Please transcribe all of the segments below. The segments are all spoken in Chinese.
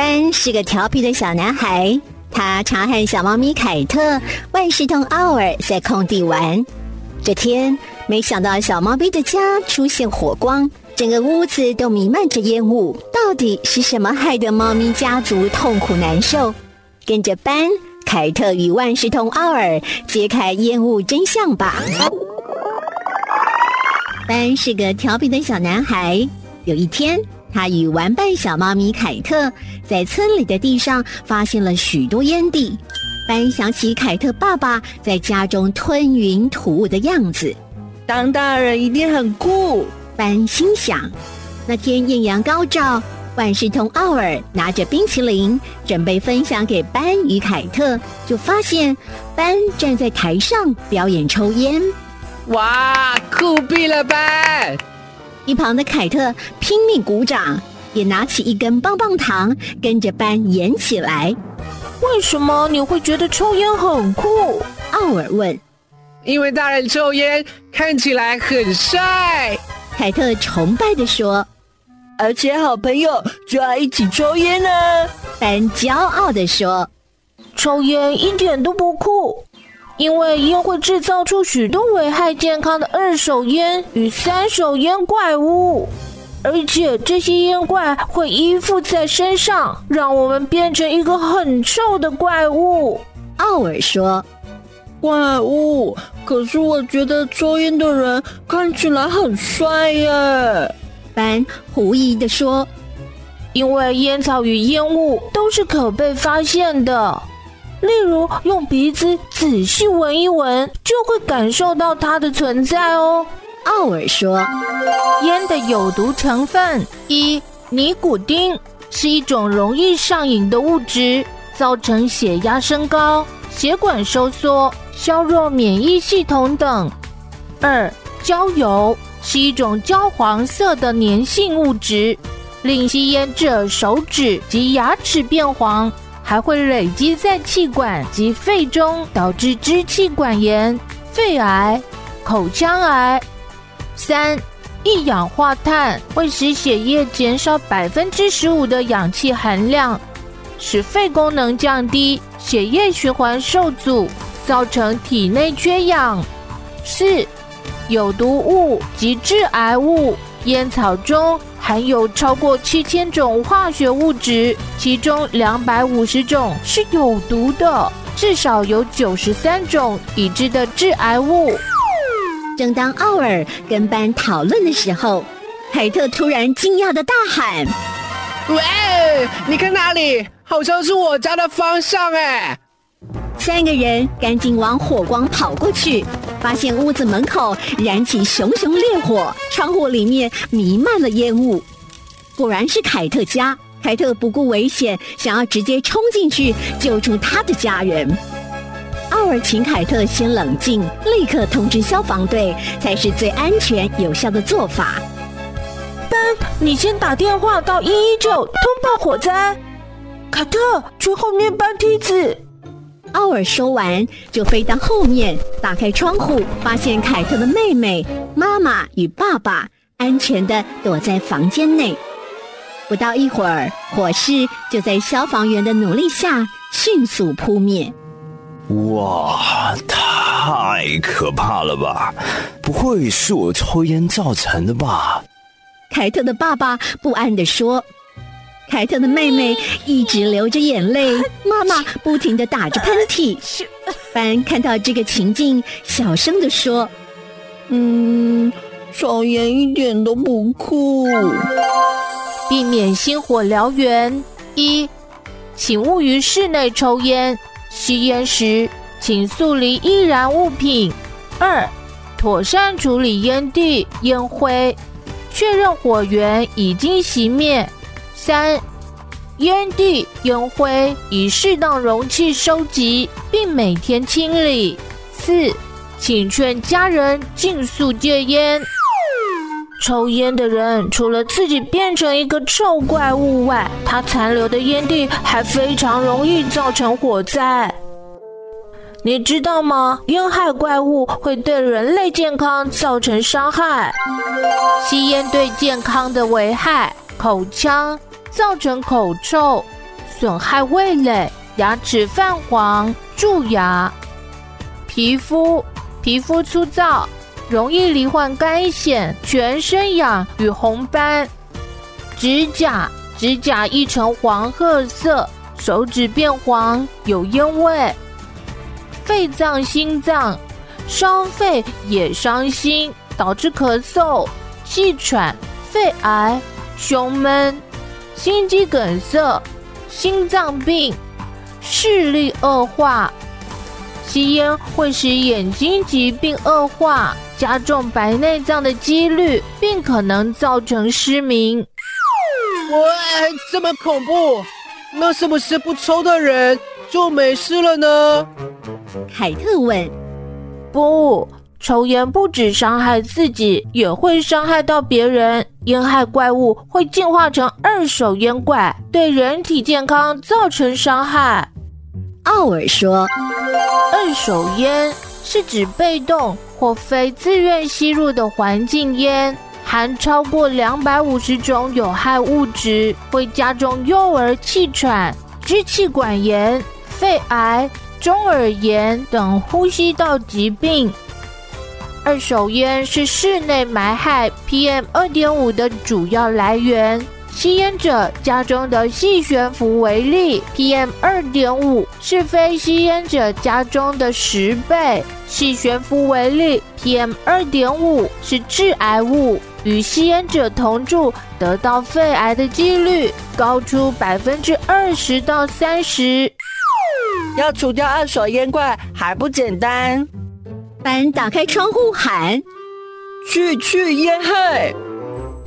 班是个调皮的小男孩，他常和小猫咪凯特、万事通奥尔在空地玩。这天，没想到小猫咪的家出现火光，整个屋子都弥漫着烟雾。到底是什么害得猫咪家族痛苦难受？跟着班、凯特与万事通奥尔揭开烟雾真相吧。班是个调皮的小男孩。有一天，他与玩伴小猫咪凯特在村里的地上发现了许多烟蒂。班想起凯特爸爸在家中吞云吐雾的样子，当大人一定很酷。班心想。那天艳阳高照，万事通奥尔拿着冰淇淋准备分享给班与凯特，就发现班站在台上表演抽烟。哇，酷毙了班！一旁的凯特拼命鼓掌，也拿起一根棒棒糖，跟着班演起来。为什么你会觉得抽烟很酷？奥尔问。因为大人抽烟看起来很帅。凯特崇拜地说。而且好朋友就要一起抽烟呢。班骄傲地说。抽烟一点都不酷。因为烟会制造出许多危害健康的二手烟与三手烟怪物，而且这些烟怪会依附在身上，让我们变成一个很臭的怪物。奥尔说：“怪物？可是我觉得抽烟的人看起来很帅耶。”班狐疑的说：“因为烟草与烟雾都是可被发现的。”例如，用鼻子仔细闻一闻，就会感受到它的存在哦。奥尔说，烟的有毒成分一尼古丁是一种容易上瘾的物质，造成血压升高、血管收缩、削弱免疫系统等。二焦油是一种焦黄色的粘性物质，令吸烟者手指及牙齿变黄。还会累积在气管及肺中，导致支气管炎、肺癌、口腔癌。三，一氧化碳会使血液减少百分之十五的氧气含量，使肺功能降低，血液循环受阻，造成体内缺氧。四，有毒物及致癌物，烟草中。含有超过七千种化学物质，其中两百五十种是有毒的，至少有九十三种已知的致癌物。正当奥尔跟班讨论的时候，凯特突然惊讶的大喊：“喂，你看哪里？好像是我家的方向哎！”三个人赶紧往火光跑过去，发现屋子门口燃起熊熊烈火，窗户里面弥漫了烟雾。果然是凯特家。凯特不顾危险，想要直接冲进去救出他的家人。奥尔请凯特先冷静，立刻通知消防队，才是最安全有效的做法。班，你先打电话到一一九通报火灾。凯特，去后面搬梯子。奥尔说完，就飞到后面，打开窗户，发现凯特的妹妹、妈妈与爸爸安全的躲在房间内。不到一会儿，火势就在消防员的努力下迅速扑灭。哇，太可怕了吧！不会是我抽烟造成的吧？凯特的爸爸不安地说。凯特的妹妹一直流着眼泪，妈妈不停的打着喷嚏。班看到这个情境，小声的说：“嗯，抽烟一点都不酷。避免星火燎原。一，请勿于室内抽烟，吸烟时请速离易燃物品。二，妥善处理烟蒂、烟灰，确认火源已经熄灭。”三，烟蒂、烟灰以适当容器收集，并每天清理。四，请劝家人尽速戒烟。抽烟的人除了自己变成一个臭怪物外，他残留的烟蒂还非常容易造成火灾。你知道吗？烟害怪物会对人类健康造成伤害。吸烟对健康的危害，口腔。造成口臭、损害味蕾，牙齿泛黄、蛀牙。皮肤皮肤粗糙，容易罹患干癣、全身痒与红斑。指甲指甲易呈黄褐色，手指变黄，有烟味。肺脏心脏伤肺也伤心，导致咳嗽、气喘、肺癌、胸闷、心肌梗塞、心脏病、视力恶化。吸烟会使眼睛疾病恶化，加重白内障的几率，并可能造成失明。喂，这么恐怖？那是不是不抽的人就没事了呢？凯特问。不，抽烟不止伤害自己，也会伤害到别人。烟害怪物会进化成二手烟怪，对人体健康造成伤害。奥尔说：“二手烟是指被动或非自愿吸入的环境烟，含超过两百五十种有害物质，会加重幼儿气喘、支气管炎、肺癌、中耳炎等呼吸道疾病。二手烟是室内霾害 PM 二点五的主要来源。”吸烟者家中的细悬浮微粒 PM 二点五是非吸烟者家中的十倍。细悬浮微粒 PM 二点五是致癌物，与吸烟者同住得到肺癌的几率高出百分之二十到三十。要除掉二手烟怪还不简单？班打开窗户喊：“去去烟害！”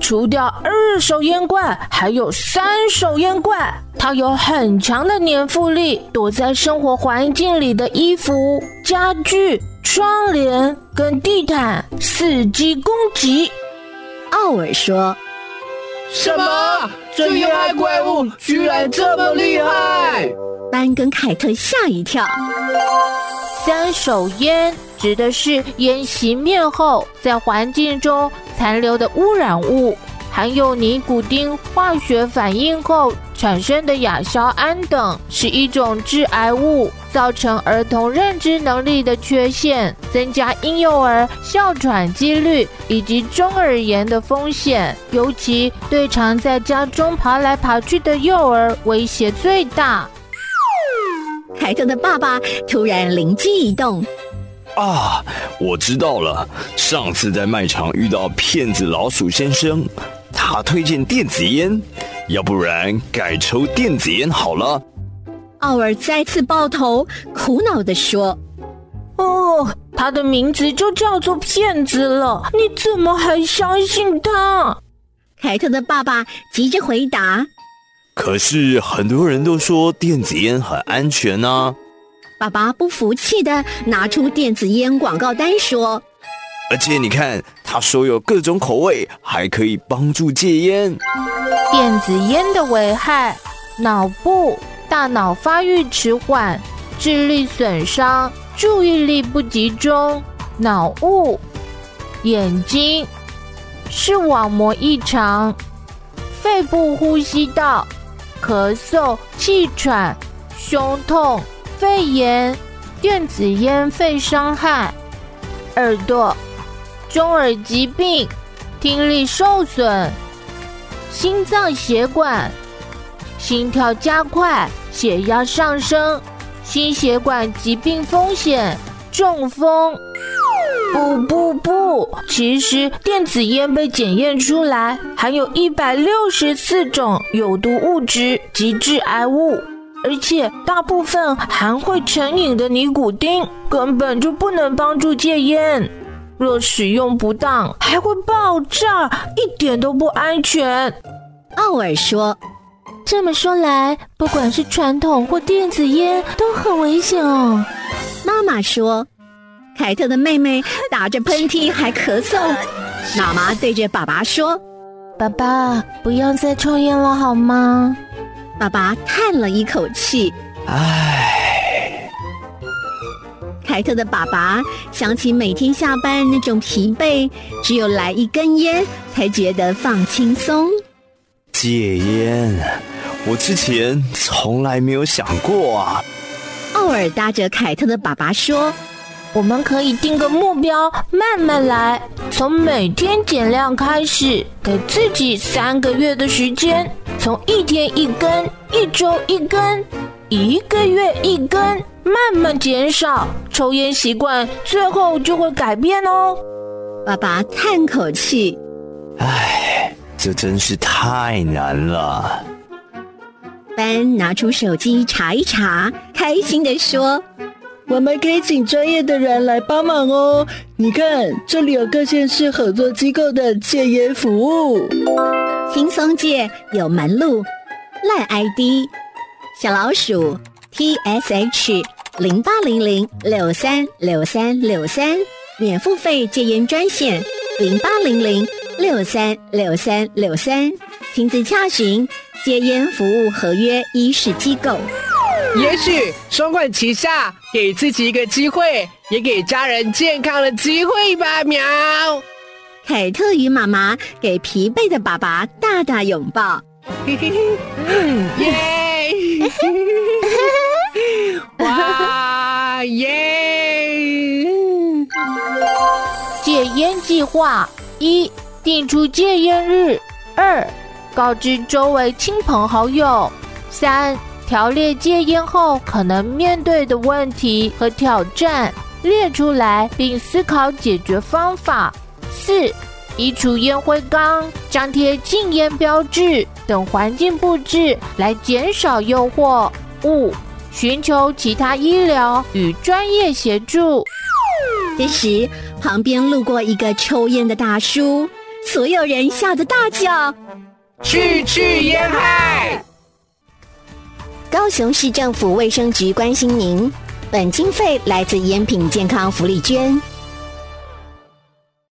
除掉二手烟怪，还有三手烟怪。它有很强的粘附力，躲在生活环境里的衣服、家具、窗帘跟地毯，伺机攻击。奥尔说：“什么？这烟害怪物居然这么厉害？”班跟凯特吓一跳。三手烟指的是烟熄灭后，在环境中残留的污染物，含有尼古丁化学反应后产生的亚硝胺等，是一种致癌物，造成儿童认知能力的缺陷，增加婴幼儿哮喘几率以及中耳炎的风险，尤其对常在家中爬来爬去的幼儿威胁最大。凯特的爸爸突然灵机一动，啊，我知道了！上次在卖场遇到骗子老鼠先生，他推荐电子烟，要不然改抽电子烟好了。奥尔再次抱头，苦恼地说：“哦，他的名字就叫做骗子了，你怎么还相信他？”凯特的爸爸急着回答。可是很多人都说电子烟很安全呢。爸爸不服气的拿出电子烟广告单说：“而且你看，他说有各种口味，还可以帮助戒烟。”电子烟的危害：脑部、大脑发育迟缓、智力损伤、注意力不集中、脑雾、眼睛、视网膜异常、肺部呼吸道。咳嗽、气喘、胸痛、肺炎、电子烟肺伤害、耳朵、中耳疾病、听力受损、心脏血管、心跳加快、血压上升、心血管疾病风险、中风。不不不！其实电子烟被检验出来含有一百六十四种有毒物质及致癌物，而且大部分含会成瘾的尼古丁，根本就不能帮助戒烟。若使用不当，还会爆炸，一点都不安全。奥尔说：“这么说来，不管是传统或电子烟都很危险哦。”妈妈说。凯特的妹妹打着喷嚏还咳嗽，妈妈对着爸爸说：“爸爸，不要再抽烟了好吗？”爸爸叹了一口气：“唉。”凯特的爸爸想起每天下班那种疲惫，只有来一根烟才觉得放轻松。戒烟，我之前从来没有想过啊。奥尔搭着凯特的爸爸说：“我们可以定个目标，慢慢来，从每天减量开始，给自己三个月的时间，从一天一根，一周一根，一个月一根，慢慢减少抽烟习惯，最后就会改变哦。”爸爸叹口气：“唉，这真是太难了。”班拿出手机查一查，开心的说：“我们可以请专业的人来帮忙哦。你看，这里有各县市合作机构的戒烟服务，轻松戒有门路，赖 ID 小老鼠 T S H 零八零零六三六三六三，免付费戒烟专线零八零零六三六三六三，亲自洽询。戒烟服务合约医师机构，也许双管齐下，给自己一个机会，也给家人健康的机会吧。喵！凯特与妈妈给疲惫的爸爸大大拥抱。嘿嘿嘿，耶！哇耶！戒烟计划一：定出戒烟日。二告知周围亲朋好友。三、条列戒烟后可能面对的问题和挑战，列出来并思考解决方法。四、移除烟灰缸，张贴禁烟标志等环境布置来减少诱惑。五、寻求其他医疗与专业协助。这时，旁边路过一个抽烟的大叔，所有人吓得大叫。去去烟害！高雄市政府卫生局关心您，本经费来自烟品健康福利捐。